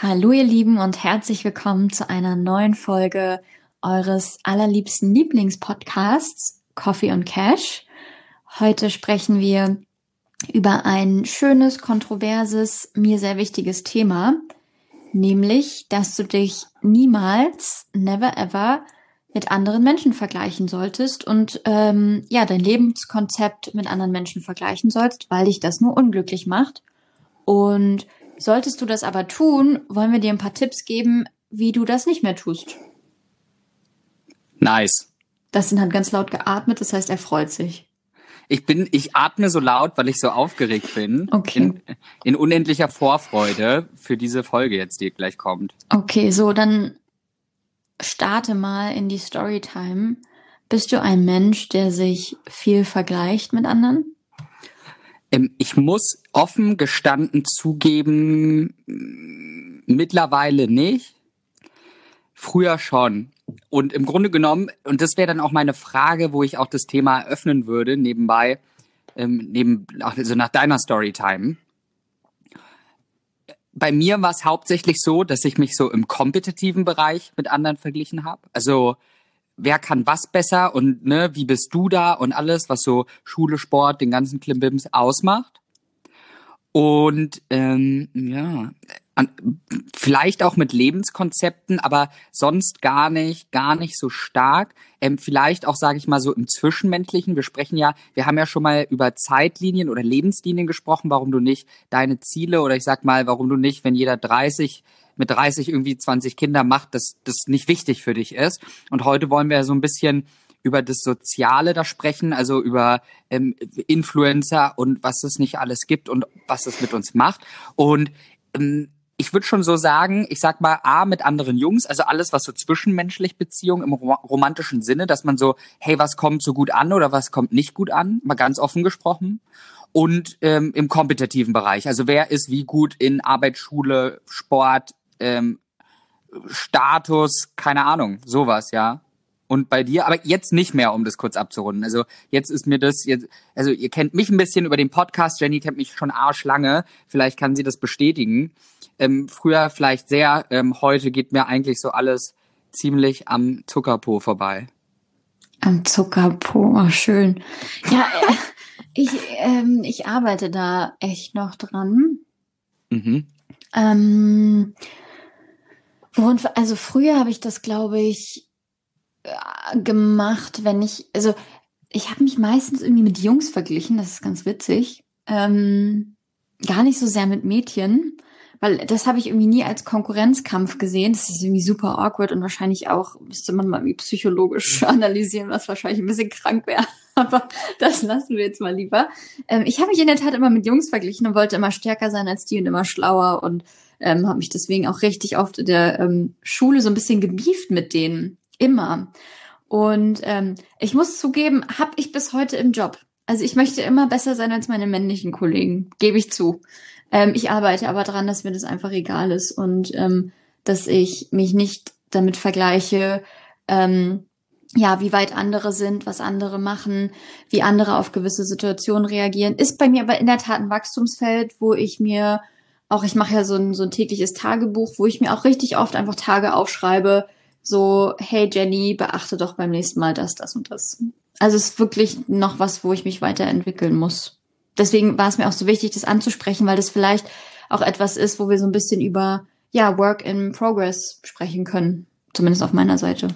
Hallo ihr Lieben und herzlich willkommen zu einer neuen Folge eures allerliebsten Lieblingspodcasts Coffee und Cash. Heute sprechen wir über ein schönes, kontroverses, mir sehr wichtiges Thema, nämlich, dass du dich niemals, never ever mit anderen Menschen vergleichen solltest und ähm, ja dein Lebenskonzept mit anderen Menschen vergleichen sollst, weil dich das nur unglücklich macht. Und Solltest du das aber tun, wollen wir dir ein paar Tipps geben, wie du das nicht mehr tust. Nice. Das sind hat ganz laut geatmet, das heißt, er freut sich. Ich bin, ich atme so laut, weil ich so aufgeregt bin. Okay. In, in unendlicher Vorfreude für diese Folge jetzt, die gleich kommt. Okay, so, dann starte mal in die Storytime. Bist du ein Mensch, der sich viel vergleicht mit anderen? Ähm, ich muss offen gestanden zugeben, mittlerweile nicht. Früher schon. Und im Grunde genommen, und das wäre dann auch meine Frage, wo ich auch das Thema eröffnen würde, nebenbei, ähm, neben, also nach deiner Storytime. Bei mir war es hauptsächlich so, dass ich mich so im kompetitiven Bereich mit anderen verglichen habe. Also wer kann was besser und ne, wie bist du da und alles, was so Schule, Sport, den ganzen Klimbims ausmacht. Und ähm, ja, an, vielleicht auch mit Lebenskonzepten, aber sonst gar nicht, gar nicht so stark. Ähm, vielleicht auch, sage ich mal, so im Zwischenmenschlichen. Wir sprechen ja, wir haben ja schon mal über Zeitlinien oder Lebenslinien gesprochen, warum du nicht deine Ziele oder ich sag mal, warum du nicht, wenn jeder 30 mit 30 irgendwie 20 Kinder macht, dass das nicht wichtig für dich ist. Und heute wollen wir so ein bisschen über das Soziale da sprechen, also über ähm, Influencer und was es nicht alles gibt und was es mit uns macht. Und ähm, ich würde schon so sagen, ich sag mal, A, mit anderen Jungs, also alles, was so zwischenmenschlich Beziehungen im romantischen Sinne, dass man so, hey, was kommt so gut an oder was kommt nicht gut an, mal ganz offen gesprochen. Und ähm, im kompetitiven Bereich, also wer ist wie gut in Arbeit, Schule, Sport, ähm, Status, keine Ahnung, sowas, ja. Und bei dir, aber jetzt nicht mehr, um das kurz abzurunden. Also jetzt ist mir das jetzt, also ihr kennt mich ein bisschen über den Podcast, Jenny kennt mich schon arschlange, vielleicht kann sie das bestätigen. Ähm, früher vielleicht sehr, ähm, heute geht mir eigentlich so alles ziemlich am Zuckerpo vorbei. Am Zuckerpo, oh, schön. Ja, äh, ich, ähm, ich arbeite da echt noch dran. Mhm. Ähm, und also früher habe ich das, glaube ich, äh, gemacht, wenn ich, also ich habe mich meistens irgendwie mit Jungs verglichen, das ist ganz witzig. Ähm, gar nicht so sehr mit Mädchen, weil das habe ich irgendwie nie als Konkurrenzkampf gesehen. Das ist irgendwie super awkward und wahrscheinlich auch müsste man mal irgendwie psychologisch analysieren, was wahrscheinlich ein bisschen krank wäre. Aber das lassen wir jetzt mal lieber. Ähm, ich habe mich in der Tat immer mit Jungs verglichen und wollte immer stärker sein als die und immer schlauer und ähm, habe mich deswegen auch richtig oft in der ähm, Schule so ein bisschen gebieft mit denen. Immer. Und ähm, ich muss zugeben, habe ich bis heute im Job. Also ich möchte immer besser sein als meine männlichen Kollegen, gebe ich zu. Ähm, ich arbeite aber dran, dass mir das einfach egal ist und ähm, dass ich mich nicht damit vergleiche, ähm, ja, wie weit andere sind, was andere machen, wie andere auf gewisse Situationen reagieren. Ist bei mir aber in der Tat ein Wachstumsfeld, wo ich mir auch, ich mache ja so ein, so ein tägliches Tagebuch, wo ich mir auch richtig oft einfach Tage aufschreibe, so, hey Jenny, beachte doch beim nächsten Mal das, das und das. Also es ist wirklich noch was, wo ich mich weiterentwickeln muss. Deswegen war es mir auch so wichtig, das anzusprechen, weil das vielleicht auch etwas ist, wo wir so ein bisschen über, ja, Work in Progress sprechen können. Zumindest auf meiner Seite.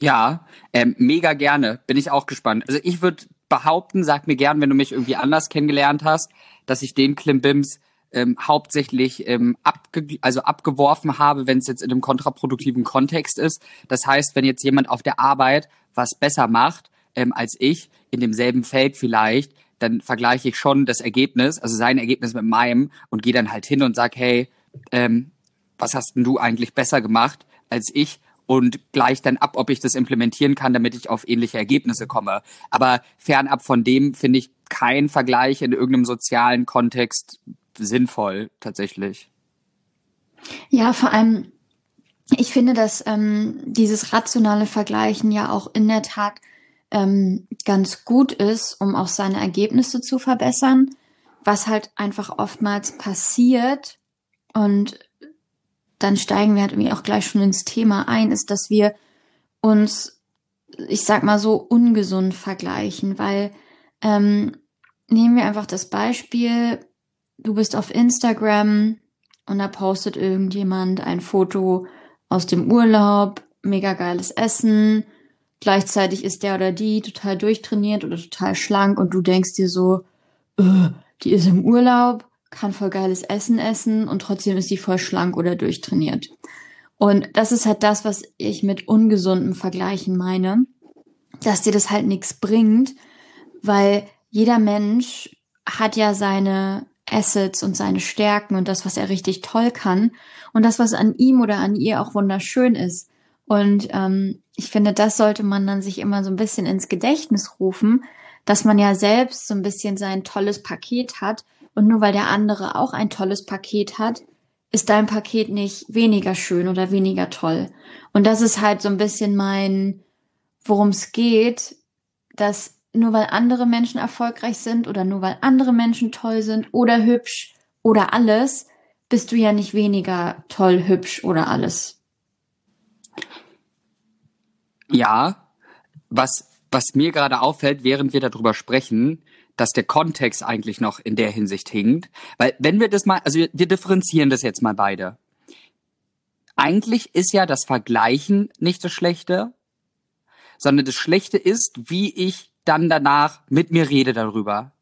Ja, ähm, mega gerne. Bin ich auch gespannt. Also ich würde behaupten, sag mir gern, wenn du mich irgendwie anders kennengelernt hast, dass ich den Klimbims ähm, hauptsächlich ähm, abge also abgeworfen habe, wenn es jetzt in einem kontraproduktiven Kontext ist. Das heißt, wenn jetzt jemand auf der Arbeit was besser macht ähm, als ich, in demselben Feld vielleicht, dann vergleiche ich schon das Ergebnis, also sein Ergebnis mit meinem und gehe dann halt hin und sag, hey, ähm, was hast denn du eigentlich besser gemacht als ich? und gleich dann ab, ob ich das implementieren kann, damit ich auf ähnliche Ergebnisse komme. Aber fernab von dem finde ich kein Vergleich in irgendeinem sozialen Kontext sinnvoll tatsächlich. Ja, vor allem, ich finde, dass ähm, dieses rationale Vergleichen ja auch in der Tat ähm, ganz gut ist, um auch seine Ergebnisse zu verbessern. Was halt einfach oftmals passiert, und dann steigen wir halt irgendwie auch gleich schon ins Thema ein, ist, dass wir uns, ich sag mal so, ungesund vergleichen, weil ähm, nehmen wir einfach das Beispiel, du bist auf Instagram und da postet irgendjemand ein Foto aus dem Urlaub, mega geiles Essen, gleichzeitig ist der oder die total durchtrainiert oder total schlank und du denkst dir so, die ist im Urlaub, kann voll geiles Essen essen und trotzdem ist sie voll schlank oder durchtrainiert. Und das ist halt das, was ich mit ungesundem Vergleichen meine, dass dir das halt nichts bringt, weil jeder Mensch hat ja seine Assets und seine Stärken und das, was er richtig toll kann und das, was an ihm oder an ihr auch wunderschön ist. Und ähm, ich finde, das sollte man dann sich immer so ein bisschen ins Gedächtnis rufen, dass man ja selbst so ein bisschen sein tolles Paket hat und nur weil der andere auch ein tolles Paket hat, ist dein Paket nicht weniger schön oder weniger toll. Und das ist halt so ein bisschen mein, worum es geht, dass nur weil andere Menschen erfolgreich sind oder nur weil andere Menschen toll sind oder hübsch oder alles, bist du ja nicht weniger toll, hübsch oder alles. Ja, was, was mir gerade auffällt, während wir darüber sprechen, dass der Kontext eigentlich noch in der Hinsicht hinkt. Weil wenn wir das mal, also wir, wir differenzieren das jetzt mal beide. Eigentlich ist ja das Vergleichen nicht das Schlechte, sondern das Schlechte ist, wie ich dann danach mit mir rede darüber.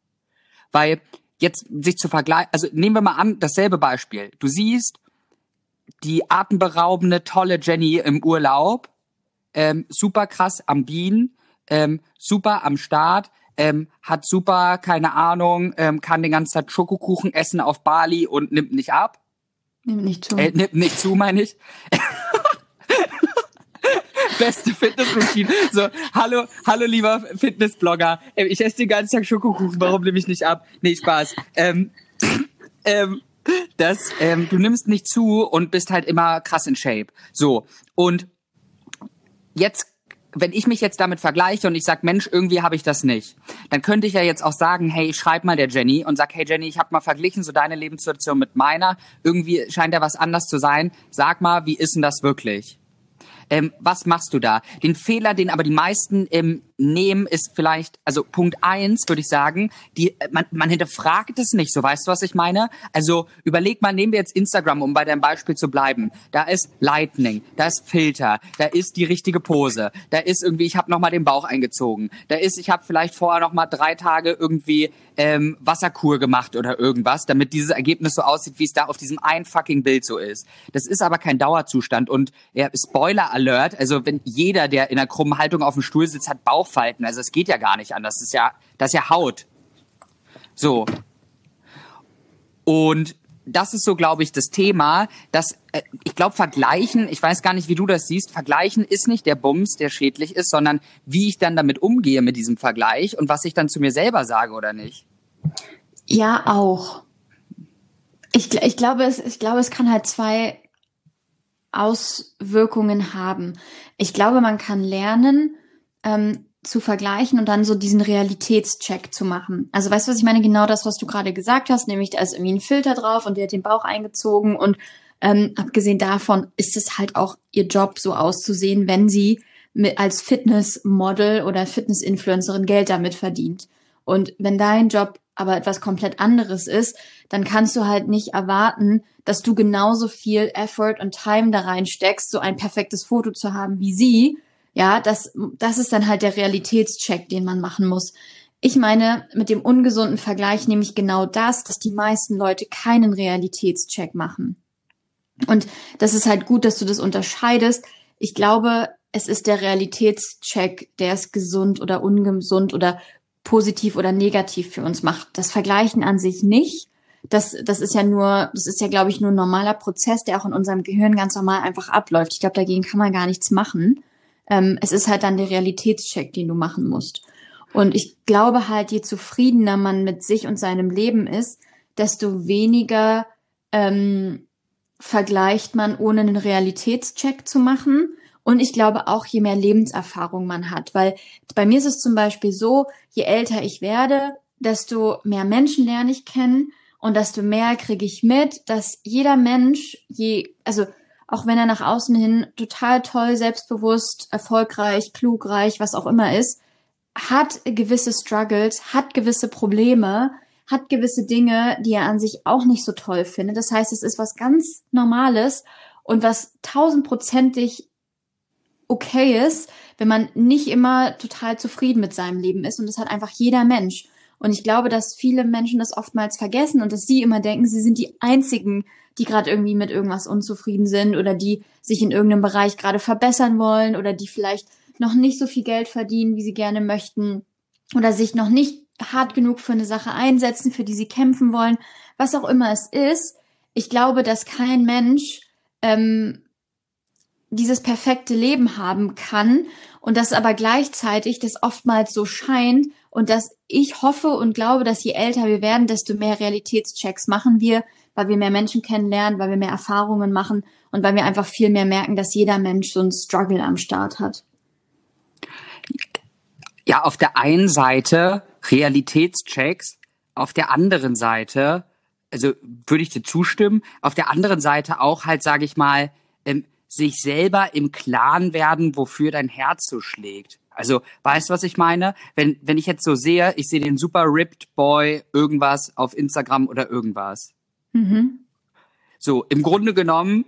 Weil jetzt sich zu vergleichen, also nehmen wir mal an, dasselbe Beispiel. Du siehst die atemberaubende, tolle Jenny im Urlaub, ähm, super krass am Bienen, ähm, super am Start, ähm, hat super, keine Ahnung, ähm, kann den ganzen Tag Schokokuchen essen auf Bali und nimmt nicht ab. Nimmt nicht zu. Äh, nimmt nicht zu, meine ich. Beste Fitnessroutine. So, hallo, hallo lieber Fitnessblogger. Ähm, ich esse den ganzen Tag Schokokuchen, warum nehme ich nicht ab? Nee, Spaß. Ähm, ähm, das, ähm, du nimmst nicht zu und bist halt immer krass in Shape. So. Und jetzt wenn ich mich jetzt damit vergleiche und ich sag, Mensch, irgendwie habe ich das nicht, dann könnte ich ja jetzt auch sagen, hey, schreib mal der Jenny und sag, hey Jenny, ich habe mal verglichen so deine Lebenssituation mit meiner, irgendwie scheint ja was anders zu sein. Sag mal, wie ist denn das wirklich? Ähm, was machst du da? Den Fehler, den aber die meisten ähm, nehmen, ist vielleicht, also Punkt eins würde ich sagen, die, man, man hinterfragt es nicht, so weißt du, was ich meine? Also überleg mal, nehmen wir jetzt Instagram, um bei deinem Beispiel zu bleiben. Da ist Lightning, da ist Filter, da ist die richtige Pose, da ist irgendwie, ich habe nochmal den Bauch eingezogen, da ist, ich habe vielleicht vorher nochmal drei Tage irgendwie ähm, Wasserkur gemacht oder irgendwas, damit dieses Ergebnis so aussieht, wie es da auf diesem ein fucking Bild so ist. Das ist aber kein Dauerzustand und ja, Spoiler Alert, also wenn jeder, der in einer krummen Haltung auf dem Stuhl sitzt, hat Bauch Bauchfalten. Also es geht ja gar nicht anders. Das ist ja, das ist ja Haut. So. Und das ist so, glaube ich, das Thema, dass äh, ich glaube, vergleichen, ich weiß gar nicht, wie du das siehst, vergleichen ist nicht der Bums, der schädlich ist, sondern wie ich dann damit umgehe mit diesem Vergleich und was ich dann zu mir selber sage oder nicht. Ja, auch. Ich, ich, glaube, es, ich glaube, es kann halt zwei Auswirkungen haben. Ich glaube, man kann lernen, ähm, zu vergleichen und dann so diesen Realitätscheck zu machen. Also weißt du, was ich meine? Genau das, was du gerade gesagt hast, nämlich da ist irgendwie ein Filter drauf und der hat den Bauch eingezogen und ähm, abgesehen davon ist es halt auch ihr Job, so auszusehen, wenn sie mit, als Fitnessmodel oder Fitnessinfluencerin Geld damit verdient. Und wenn dein Job aber etwas komplett anderes ist, dann kannst du halt nicht erwarten, dass du genauso viel Effort und Time da reinsteckst, so ein perfektes Foto zu haben wie sie, ja, das, das ist dann halt der Realitätscheck, den man machen muss. Ich meine, mit dem ungesunden Vergleich nehme ich genau das, dass die meisten Leute keinen Realitätscheck machen. Und das ist halt gut, dass du das unterscheidest. Ich glaube, es ist der Realitätscheck, der es gesund oder ungesund oder positiv oder negativ für uns macht. Das Vergleichen an sich nicht. Das, das ist ja nur, das ist ja, glaube ich, nur ein normaler Prozess, der auch in unserem Gehirn ganz normal einfach abläuft. Ich glaube, dagegen kann man gar nichts machen. Ähm, es ist halt dann der Realitätscheck, den du machen musst. Und ich glaube halt, je zufriedener man mit sich und seinem Leben ist, desto weniger ähm, vergleicht man, ohne einen Realitätscheck zu machen. Und ich glaube auch, je mehr Lebenserfahrung man hat. Weil bei mir ist es zum Beispiel so, je älter ich werde, desto mehr Menschen lerne ich kennen und desto mehr kriege ich mit, dass jeder Mensch, je, also auch wenn er nach außen hin total toll, selbstbewusst, erfolgreich, klugreich, was auch immer ist, hat gewisse Struggles, hat gewisse Probleme, hat gewisse Dinge, die er an sich auch nicht so toll findet. Das heißt, es ist was ganz Normales und was tausendprozentig okay ist, wenn man nicht immer total zufrieden mit seinem Leben ist. Und das hat einfach jeder Mensch. Und ich glaube, dass viele Menschen das oftmals vergessen und dass sie immer denken, sie sind die einzigen, die gerade irgendwie mit irgendwas unzufrieden sind oder die sich in irgendeinem Bereich gerade verbessern wollen oder die vielleicht noch nicht so viel Geld verdienen, wie sie gerne möchten oder sich noch nicht hart genug für eine Sache einsetzen, für die sie kämpfen wollen, was auch immer es ist. Ich glaube, dass kein Mensch ähm, dieses perfekte Leben haben kann und dass aber gleichzeitig das oftmals so scheint und dass ich hoffe und glaube, dass je älter wir werden, desto mehr Realitätschecks machen wir, weil wir mehr Menschen kennenlernen, weil wir mehr Erfahrungen machen und weil wir einfach viel mehr merken, dass jeder Mensch so ein Struggle am Start hat. Ja, auf der einen Seite Realitätschecks, auf der anderen Seite, also würde ich dir zustimmen, auf der anderen Seite auch halt, sage ich mal, ähm, sich selber im Klaren werden, wofür dein Herz so schlägt. Also, weißt du, was ich meine? Wenn, wenn ich jetzt so sehe, ich sehe den super ripped Boy irgendwas auf Instagram oder irgendwas. Mhm. So, im Grunde genommen,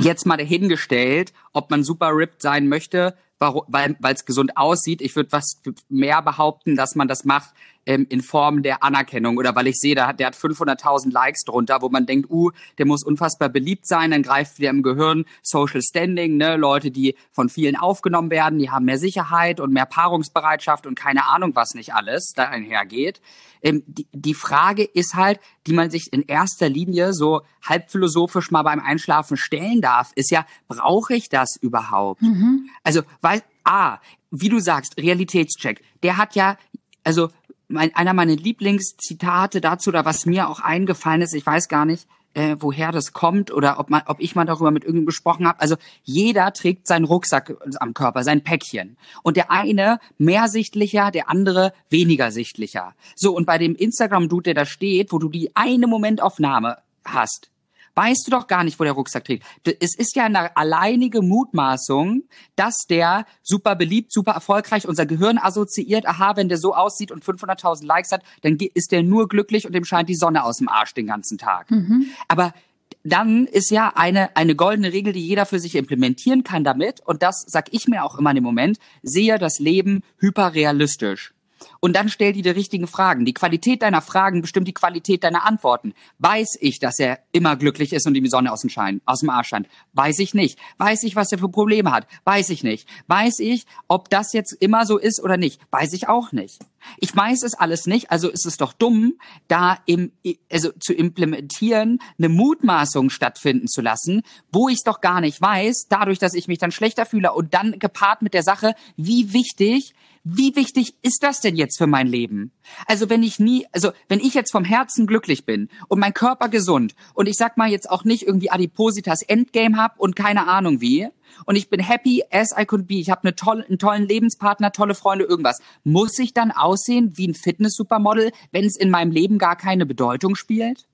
jetzt mal dahingestellt, ob man super ripped sein möchte, weil es gesund aussieht. Ich würde was mehr behaupten, dass man das macht, ähm, in Form der Anerkennung oder weil ich sehe, der hat, der hat 500.000 Likes drunter, wo man denkt, uh, der muss unfassbar beliebt sein, dann greift wieder im Gehirn Social Standing, ne, Leute, die von vielen aufgenommen werden, die haben mehr Sicherheit und mehr Paarungsbereitschaft und keine Ahnung, was nicht alles da einhergeht. Ähm, die, die Frage ist halt, die man sich in erster Linie so halb philosophisch mal beim Einschlafen stellen darf, ist ja, brauche ich das überhaupt? Mhm. Also, weil, ah, wie du sagst, Realitätscheck, der hat ja, also mein, einer meiner Lieblingszitate dazu oder was mir auch eingefallen ist, ich weiß gar nicht, äh, woher das kommt oder ob man, ob ich mal darüber mit irgendjemandem gesprochen habe. Also jeder trägt seinen Rucksack am Körper, sein Päckchen. Und der eine mehr sichtlicher, der andere weniger sichtlicher. So, und bei dem Instagram-Dude, der da steht, wo du die eine Momentaufnahme hast, weißt du doch gar nicht, wo der Rucksack trägt. Es ist ja eine alleinige Mutmaßung, dass der super beliebt, super erfolgreich, unser Gehirn assoziiert, aha, wenn der so aussieht und 500.000 Likes hat, dann ist der nur glücklich und dem scheint die Sonne aus dem Arsch den ganzen Tag. Mhm. Aber dann ist ja eine, eine goldene Regel, die jeder für sich implementieren kann damit, und das sag ich mir auch immer in dem Moment, sehe das Leben hyperrealistisch. Und dann stell dir die richtigen Fragen. Die Qualität deiner Fragen bestimmt die Qualität deiner Antworten. Weiß ich, dass er immer glücklich ist und ihm die Sonne aus dem, Schein, aus dem Arsch scheint? Weiß ich nicht. Weiß ich, was er für Probleme hat? Weiß ich nicht. Weiß ich, ob das jetzt immer so ist oder nicht? Weiß ich auch nicht. Ich weiß es alles nicht, also ist es doch dumm, da im, also zu implementieren, eine Mutmaßung stattfinden zu lassen, wo ich es doch gar nicht weiß, dadurch, dass ich mich dann schlechter fühle und dann gepaart mit der Sache, wie wichtig wie wichtig ist das denn jetzt für mein Leben? Also wenn ich nie, also wenn ich jetzt vom Herzen glücklich bin und mein Körper gesund und ich sag mal jetzt auch nicht irgendwie Adipositas Endgame hab und keine Ahnung wie und ich bin happy as I could be, ich habe eine tolle, einen tollen Lebenspartner, tolle Freunde, irgendwas, muss ich dann aussehen wie ein Fitness-Supermodel, wenn es in meinem Leben gar keine Bedeutung spielt?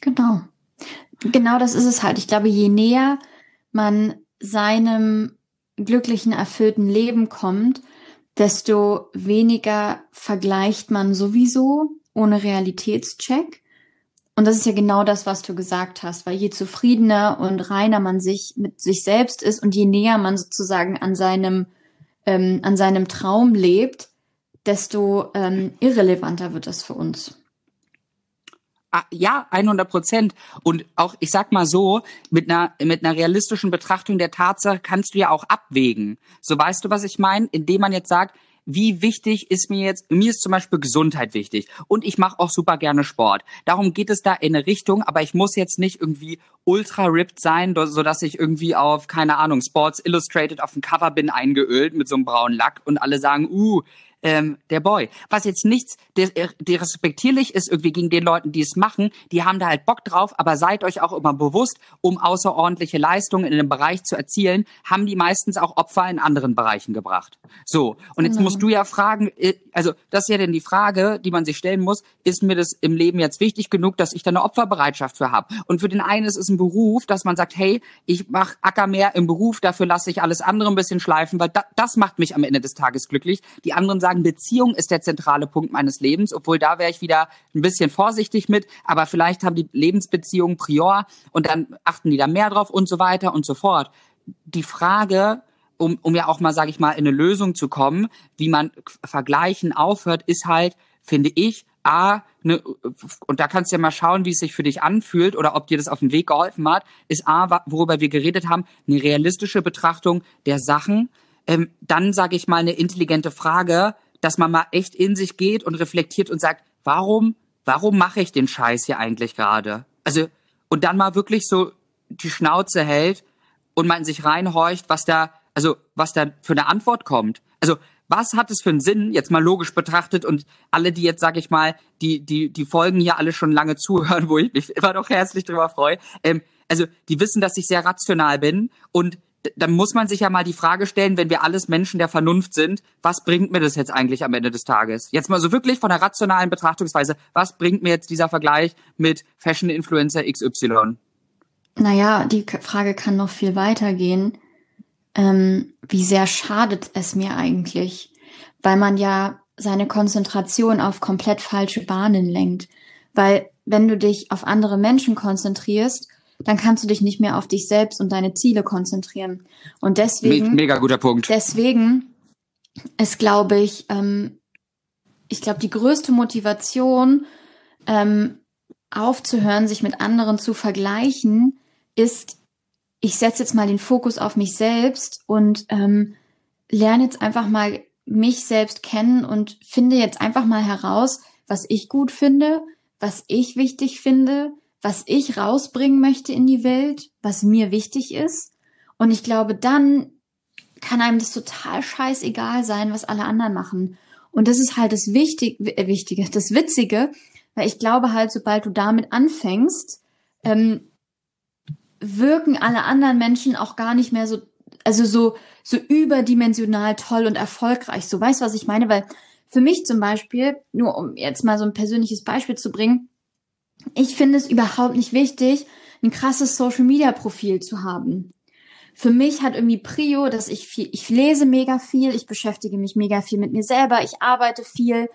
Genau. Genau das ist es halt. Ich glaube, je näher man seinem glücklichen, erfüllten Leben kommt, desto weniger vergleicht man sowieso ohne Realitätscheck. Und das ist ja genau das, was du gesagt hast, weil je zufriedener und reiner man sich mit sich selbst ist und je näher man sozusagen an seinem, ähm, an seinem Traum lebt, desto ähm, irrelevanter wird das für uns. Ah, ja, 100 Prozent. Und auch, ich sag mal so, mit einer, mit einer realistischen Betrachtung der Tatsache kannst du ja auch abwägen. So weißt du, was ich meine? Indem man jetzt sagt, wie wichtig ist mir jetzt, mir ist zum Beispiel Gesundheit wichtig und ich mache auch super gerne Sport. Darum geht es da in eine Richtung, aber ich muss jetzt nicht irgendwie ultra ripped sein, so dass ich irgendwie auf, keine Ahnung, Sports Illustrated auf dem Cover bin eingeölt mit so einem braunen Lack und alle sagen, uh, ähm, der Boy. Was jetzt nichts, der, der respektierlich ist irgendwie gegen den Leuten, die es machen, die haben da halt Bock drauf, aber seid euch auch immer bewusst, um außerordentliche Leistungen in einem Bereich zu erzielen, haben die meistens auch Opfer in anderen Bereichen gebracht. So, und jetzt genau. musst du ja fragen, äh, also das ist ja denn die Frage, die man sich stellen muss, ist mir das im Leben jetzt wichtig genug, dass ich da eine Opferbereitschaft für habe? Und für den einen ist es ein Beruf, dass man sagt, hey, ich mache Acker mehr im Beruf, dafür lasse ich alles andere ein bisschen schleifen, weil da, das macht mich am Ende des Tages glücklich. Die anderen sagen, Beziehung ist der zentrale Punkt meines Lebens, obwohl da wäre ich wieder ein bisschen vorsichtig mit, aber vielleicht haben die Lebensbeziehungen prior und dann achten die da mehr drauf und so weiter und so fort. Die Frage, um, um ja auch mal, sage ich mal, in eine Lösung zu kommen, wie man vergleichen aufhört, ist halt, finde ich, A, ne, und da kannst du ja mal schauen, wie es sich für dich anfühlt oder ob dir das auf dem Weg geholfen hat, ist A, worüber wir geredet haben, eine realistische Betrachtung der Sachen. Ähm, dann sage ich mal eine intelligente Frage, dass man mal echt in sich geht und reflektiert und sagt, warum, warum mache ich den Scheiß hier eigentlich gerade? Also, und dann mal wirklich so die Schnauze hält und man sich reinhorcht, was da, also, was da für eine Antwort kommt. Also, was hat es für einen Sinn, jetzt mal logisch betrachtet und alle, die jetzt, sag ich mal, die, die, die Folgen hier alle schon lange zuhören, wo ich mich immer noch herzlich drüber freue, ähm, also die wissen, dass ich sehr rational bin und dann muss man sich ja mal die Frage stellen, wenn wir alles Menschen der Vernunft sind, was bringt mir das jetzt eigentlich am Ende des Tages? Jetzt mal so wirklich von der rationalen Betrachtungsweise, was bringt mir jetzt dieser Vergleich mit Fashion Influencer XY? Naja, die Frage kann noch viel weiter gehen. Ähm, wie sehr schadet es mir eigentlich? Weil man ja seine Konzentration auf komplett falsche Bahnen lenkt. Weil wenn du dich auf andere Menschen konzentrierst dann kannst du dich nicht mehr auf dich selbst und deine Ziele konzentrieren. Und deswegen. Mega guter Punkt. Deswegen ist, glaube ich, ähm, ich glaube, die größte Motivation, ähm, aufzuhören, sich mit anderen zu vergleichen, ist, ich setze jetzt mal den Fokus auf mich selbst und ähm, lerne jetzt einfach mal mich selbst kennen und finde jetzt einfach mal heraus, was ich gut finde, was ich wichtig finde, was ich rausbringen möchte in die Welt, was mir wichtig ist. Und ich glaube, dann kann einem das total scheißegal sein, was alle anderen machen. Und das ist halt das Wichtig äh, Wichtige, das Witzige, weil ich glaube halt, sobald du damit anfängst, ähm, wirken alle anderen Menschen auch gar nicht mehr so, also so, so überdimensional toll und erfolgreich. So weißt du, was ich meine? Weil für mich zum Beispiel, nur um jetzt mal so ein persönliches Beispiel zu bringen, ich finde es überhaupt nicht wichtig, ein krasses Social Media Profil zu haben. Für mich hat irgendwie Prio, dass ich viel, ich lese mega viel, ich beschäftige mich mega viel mit mir selber, ich arbeite viel.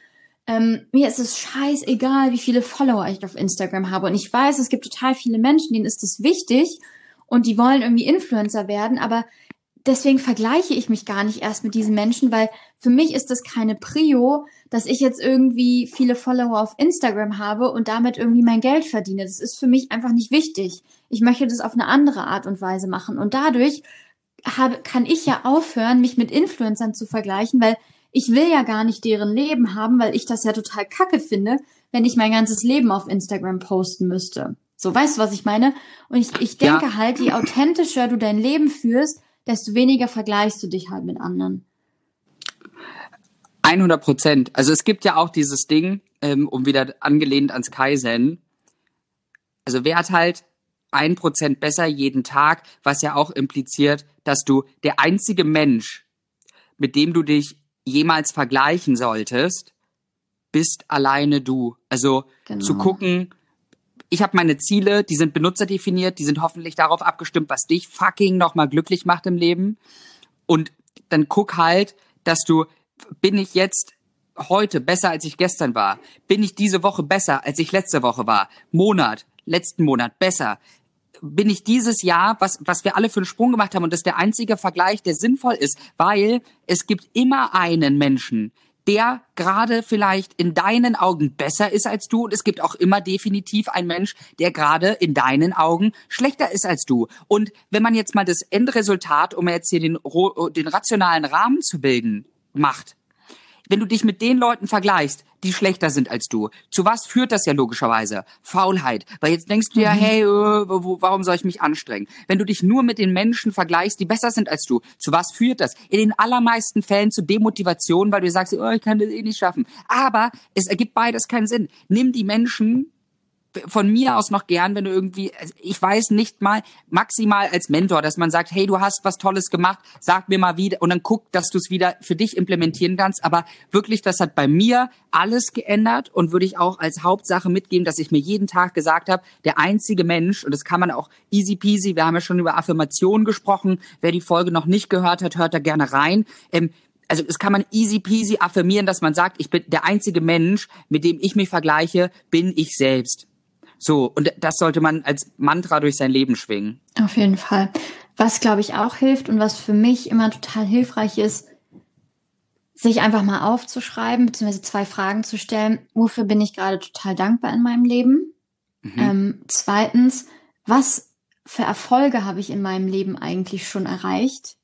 Ähm, mir ist es scheißegal, wie viele Follower ich auf Instagram habe. Und ich weiß, es gibt total viele Menschen, denen ist das wichtig und die wollen irgendwie Influencer werden, aber deswegen vergleiche ich mich gar nicht erst mit diesen Menschen, weil für mich ist das keine Prio, dass ich jetzt irgendwie viele Follower auf Instagram habe und damit irgendwie mein Geld verdiene. Das ist für mich einfach nicht wichtig. Ich möchte das auf eine andere Art und Weise machen. Und dadurch habe, kann ich ja aufhören, mich mit Influencern zu vergleichen, weil ich will ja gar nicht deren Leben haben, weil ich das ja total kacke finde, wenn ich mein ganzes Leben auf Instagram posten müsste. So, weißt du, was ich meine? Und ich, ich denke ja. halt, je authentischer du dein Leben führst, desto weniger vergleichst du dich halt mit anderen. 100 Prozent. Also es gibt ja auch dieses Ding, ähm, um wieder angelehnt ans Kaizen. Also wer hat halt ein Prozent besser jeden Tag, was ja auch impliziert, dass du der einzige Mensch, mit dem du dich jemals vergleichen solltest, bist alleine du. Also genau. zu gucken, ich habe meine Ziele, die sind benutzerdefiniert, die sind hoffentlich darauf abgestimmt, was dich fucking nochmal glücklich macht im Leben. Und dann guck halt, dass du, bin ich jetzt heute besser, als ich gestern war? Bin ich diese Woche besser, als ich letzte Woche war? Monat, letzten Monat besser? Bin ich dieses Jahr, was, was wir alle für einen Sprung gemacht haben, und das ist der einzige Vergleich, der sinnvoll ist, weil es gibt immer einen Menschen, der gerade vielleicht in deinen Augen besser ist als du und es gibt auch immer definitiv einen Mensch, der gerade in deinen Augen schlechter ist als du. Und wenn man jetzt mal das Endresultat, um jetzt hier den, den rationalen Rahmen zu bilden, macht, wenn du dich mit den Leuten vergleichst, die schlechter sind als du, zu was führt das ja logischerweise? Faulheit. Weil jetzt denkst du ja, mhm. hey, äh, warum soll ich mich anstrengen? Wenn du dich nur mit den Menschen vergleichst, die besser sind als du, zu was führt das? In den allermeisten Fällen zu Demotivation, weil du sagst, oh, ich kann das eh nicht schaffen. Aber es ergibt beides keinen Sinn. Nimm die Menschen, von mir aus noch gern, wenn du irgendwie, also ich weiß nicht mal, maximal als Mentor, dass man sagt, hey, du hast was Tolles gemacht, sag mir mal wieder und dann guck, dass du es wieder für dich implementieren kannst. Aber wirklich, das hat bei mir alles geändert und würde ich auch als Hauptsache mitgeben, dass ich mir jeden Tag gesagt habe, der einzige Mensch, und das kann man auch easy peasy, wir haben ja schon über Affirmationen gesprochen, wer die Folge noch nicht gehört hat, hört da gerne rein. Ähm, also es kann man easy peasy affirmieren, dass man sagt, ich bin der einzige Mensch, mit dem ich mich vergleiche, bin ich selbst. So, und das sollte man als Mantra durch sein Leben schwingen. Auf jeden Fall. Was, glaube ich, auch hilft und was für mich immer total hilfreich ist, sich einfach mal aufzuschreiben, beziehungsweise zwei Fragen zu stellen. Wofür bin ich gerade total dankbar in meinem Leben? Mhm. Ähm, zweitens, was für Erfolge habe ich in meinem Leben eigentlich schon erreicht?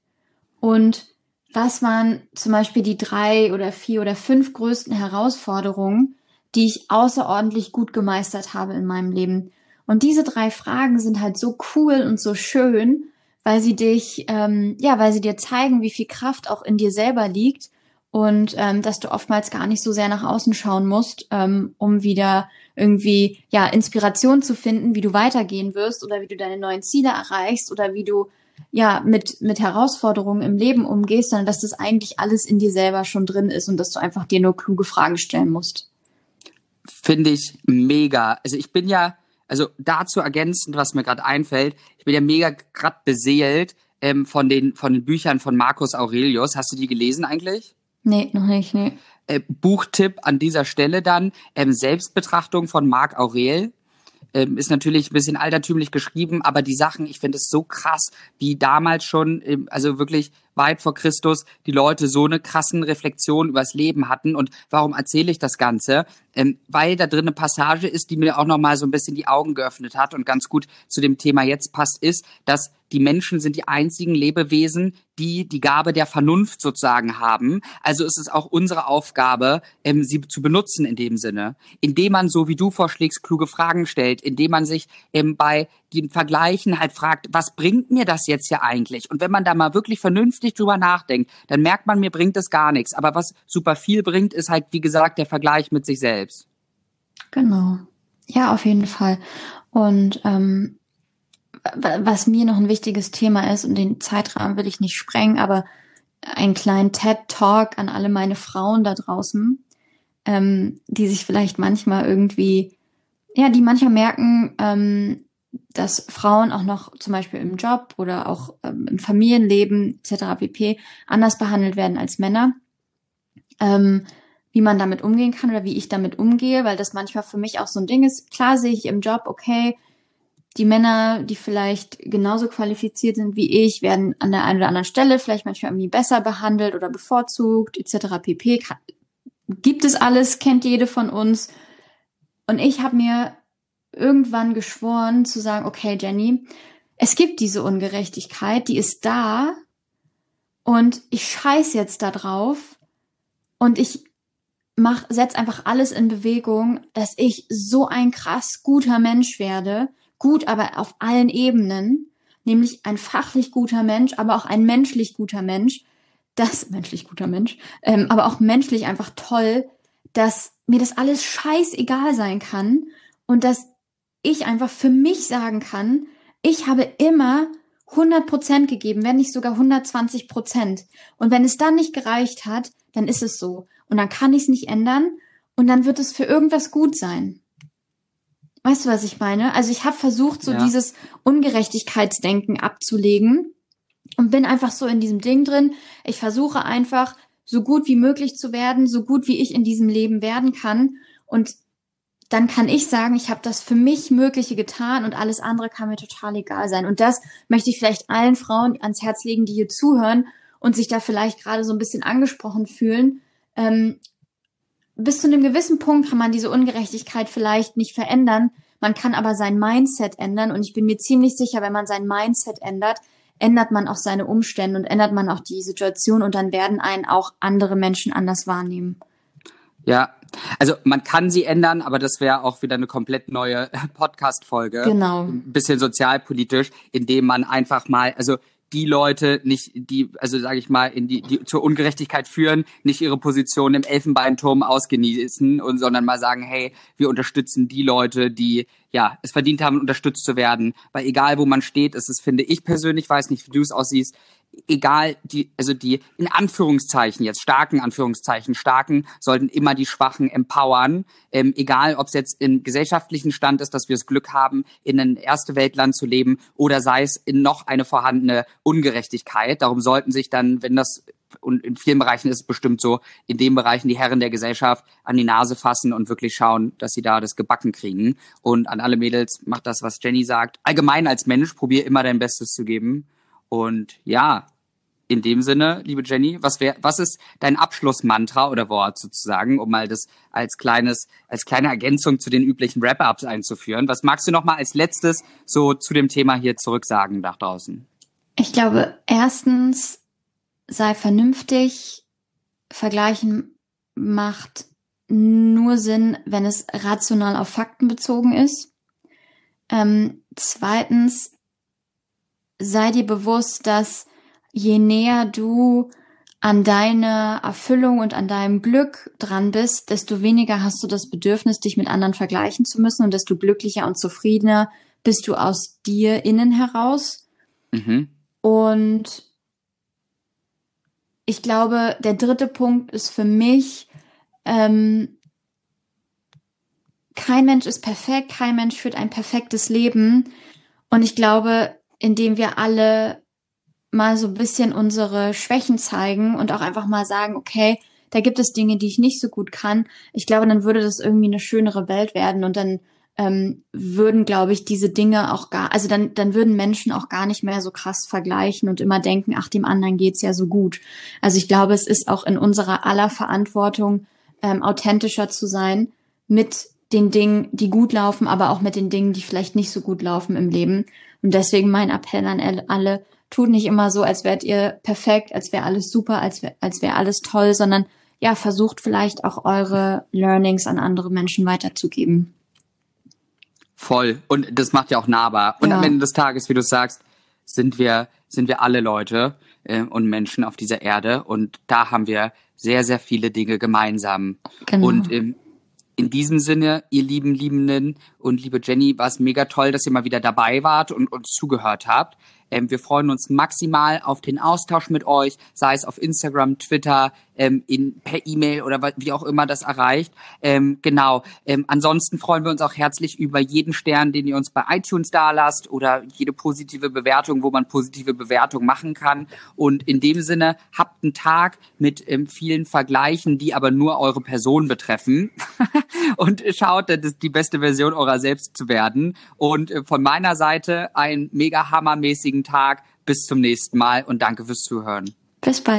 Und was waren zum Beispiel die drei oder vier oder fünf größten Herausforderungen, die ich außerordentlich gut gemeistert habe in meinem Leben. Und diese drei Fragen sind halt so cool und so schön, weil sie dich, ähm, ja, weil sie dir zeigen, wie viel Kraft auch in dir selber liegt und ähm, dass du oftmals gar nicht so sehr nach außen schauen musst, ähm, um wieder irgendwie ja Inspiration zu finden, wie du weitergehen wirst oder wie du deine neuen Ziele erreichst oder wie du ja mit mit Herausforderungen im Leben umgehst, sondern dass das eigentlich alles in dir selber schon drin ist und dass du einfach dir nur kluge Fragen stellen musst finde ich mega. Also ich bin ja, also dazu ergänzend, was mir gerade einfällt, ich bin ja mega gerade beseelt ähm, von den von den Büchern von Marcus Aurelius. Hast du die gelesen eigentlich? Nee, noch nicht, nee. Äh, Buchtipp an dieser Stelle dann, ähm, Selbstbetrachtung von Marc Aurel. Ähm, ist natürlich ein bisschen altertümlich geschrieben, aber die Sachen, ich finde es so krass, wie damals schon, ähm, also wirklich weit vor Christus die Leute so eine krassen Reflexion übers Leben hatten. Und warum erzähle ich das Ganze? Ähm, weil da drin eine Passage ist, die mir auch nochmal so ein bisschen die Augen geöffnet hat und ganz gut zu dem Thema jetzt passt, ist, dass die Menschen sind die einzigen Lebewesen, die die Gabe der Vernunft sozusagen haben. Also ist es auch unsere Aufgabe, ähm, sie zu benutzen in dem Sinne, indem man, so wie du vorschlägst, kluge Fragen stellt, indem man sich ähm, bei den Vergleichen halt fragt, was bringt mir das jetzt hier eigentlich? Und wenn man da mal wirklich vernünftig drüber nachdenkt, dann merkt man, mir bringt das gar nichts. Aber was super viel bringt, ist halt, wie gesagt, der Vergleich mit sich selbst. Genau. Ja, auf jeden Fall. Und ähm, was mir noch ein wichtiges Thema ist, und den Zeitrahmen will ich nicht sprengen, aber einen kleinen TED-Talk an alle meine Frauen da draußen, ähm, die sich vielleicht manchmal irgendwie, ja, die manchmal merken, ähm, dass Frauen auch noch zum Beispiel im Job oder auch ähm, im Familienleben etc. pp. anders behandelt werden als Männer. Ähm, wie man damit umgehen kann oder wie ich damit umgehe, weil das manchmal für mich auch so ein Ding ist. Klar sehe ich im Job, okay, die Männer, die vielleicht genauso qualifiziert sind wie ich, werden an der einen oder anderen Stelle vielleicht manchmal irgendwie besser behandelt oder bevorzugt, etc. pp. Gibt es alles, kennt jede von uns. Und ich habe mir irgendwann geschworen zu sagen, okay, Jenny, es gibt diese Ungerechtigkeit, die ist da und ich scheiß jetzt da drauf und ich mach, setz einfach alles in Bewegung, dass ich so ein krass guter Mensch werde, gut aber auf allen Ebenen, nämlich ein fachlich guter Mensch, aber auch ein menschlich guter Mensch, das, menschlich guter Mensch, ähm, aber auch menschlich einfach toll, dass mir das alles scheißegal sein kann und dass ich einfach für mich sagen kann, ich habe immer 100 Prozent gegeben, wenn nicht sogar 120 Prozent. Und wenn es dann nicht gereicht hat, dann ist es so. Und dann kann ich es nicht ändern und dann wird es für irgendwas gut sein. Weißt du, was ich meine? Also ich habe versucht, so ja. dieses Ungerechtigkeitsdenken abzulegen und bin einfach so in diesem Ding drin. Ich versuche einfach, so gut wie möglich zu werden, so gut wie ich in diesem Leben werden kann. Und dann kann ich sagen, ich habe das für mich Mögliche getan und alles andere kann mir total egal sein. Und das möchte ich vielleicht allen Frauen ans Herz legen, die hier zuhören und sich da vielleicht gerade so ein bisschen angesprochen fühlen. Ähm, bis zu einem gewissen Punkt kann man diese Ungerechtigkeit vielleicht nicht verändern. Man kann aber sein Mindset ändern. Und ich bin mir ziemlich sicher, wenn man sein Mindset ändert, ändert man auch seine Umstände und ändert man auch die Situation und dann werden einen auch andere Menschen anders wahrnehmen. Ja, also man kann sie ändern, aber das wäre auch wieder eine komplett neue Podcast-Folge. Genau. Ein bisschen sozialpolitisch, indem man einfach mal, also die Leute nicht, die, also sage ich mal, in die, die zur Ungerechtigkeit führen, nicht ihre Position im Elfenbeinturm ausgenießen und sondern mal sagen, hey, wir unterstützen die Leute, die ja es verdient haben, unterstützt zu werden. Weil egal wo man steht, ist es, finde ich persönlich, weiß nicht, wie du es aussiehst, egal die, also die in Anführungszeichen jetzt starken Anführungszeichen starken sollten immer die Schwachen empowern, ähm, egal ob es jetzt im gesellschaftlichen Stand ist, dass wir das Glück haben, in ein erste Weltland zu leben oder sei es in noch eine vorhandene Ungerechtigkeit. Darum sollten sich dann, wenn das und in vielen Bereichen ist es bestimmt so, in den Bereichen die Herren der Gesellschaft an die Nase fassen und wirklich schauen, dass sie da das gebacken kriegen. Und an alle Mädels macht das, was Jenny sagt. Allgemein als Mensch, probier immer dein Bestes zu geben und ja, in dem Sinne, liebe Jenny, was wär, was ist dein Abschlussmantra oder Wort sozusagen, um mal das als kleines, als kleine Ergänzung zu den üblichen Wrap-ups einzuführen? Was magst du noch mal als letztes so zu dem Thema hier zurücksagen nach draußen? Ich glaube, erstens sei vernünftig. Vergleichen macht nur Sinn, wenn es rational auf Fakten bezogen ist. Ähm, zweitens sei dir bewusst, dass je näher du an deine Erfüllung und an deinem Glück dran bist, desto weniger hast du das Bedürfnis, dich mit anderen vergleichen zu müssen und desto glücklicher und zufriedener bist du aus dir innen heraus. Mhm. Und ich glaube, der dritte Punkt ist für mich, ähm, kein Mensch ist perfekt, kein Mensch führt ein perfektes Leben. Und ich glaube, indem wir alle mal so ein bisschen unsere Schwächen zeigen und auch einfach mal sagen, okay, da gibt es Dinge, die ich nicht so gut kann. Ich glaube, dann würde das irgendwie eine schönere Welt werden und dann ähm, würden, glaube ich, diese Dinge auch gar, also dann, dann würden Menschen auch gar nicht mehr so krass vergleichen und immer denken, ach, dem anderen geht's ja so gut. Also ich glaube, es ist auch in unserer aller Verantwortung, ähm, authentischer zu sein mit den Dingen, die gut laufen, aber auch mit den Dingen, die vielleicht nicht so gut laufen im Leben. Und deswegen mein Appell an alle, tut nicht immer so, als wärt ihr perfekt, als wäre alles super, als wäre als wär alles toll, sondern ja, versucht vielleicht auch eure Learnings an andere Menschen weiterzugeben. Voll. Und das macht ja auch nahbar. Und ja. am Ende des Tages, wie du sagst, sind wir, sind wir alle Leute äh, und Menschen auf dieser Erde. Und da haben wir sehr, sehr viele Dinge gemeinsam. Genau. Und ähm, in diesem Sinne, ihr lieben Liebenden und liebe Jenny, war es mega toll, dass ihr mal wieder dabei wart und uns zugehört habt. Ähm, wir freuen uns maximal auf den Austausch mit euch, sei es auf Instagram, Twitter, ähm, in, per E-Mail oder wie auch immer das erreicht. Ähm, genau. Ähm, ansonsten freuen wir uns auch herzlich über jeden Stern, den ihr uns bei iTunes da lasst oder jede positive Bewertung, wo man positive Bewertung machen kann. Und in dem Sinne, habt einen Tag mit ähm, vielen Vergleichen, die aber nur eure Person betreffen. und schaut, das die beste Version eurer selbst zu werden. Und äh, von meiner Seite einen mega hammermäßigen Tag. Bis zum nächsten Mal und danke fürs Zuhören. Bis bald.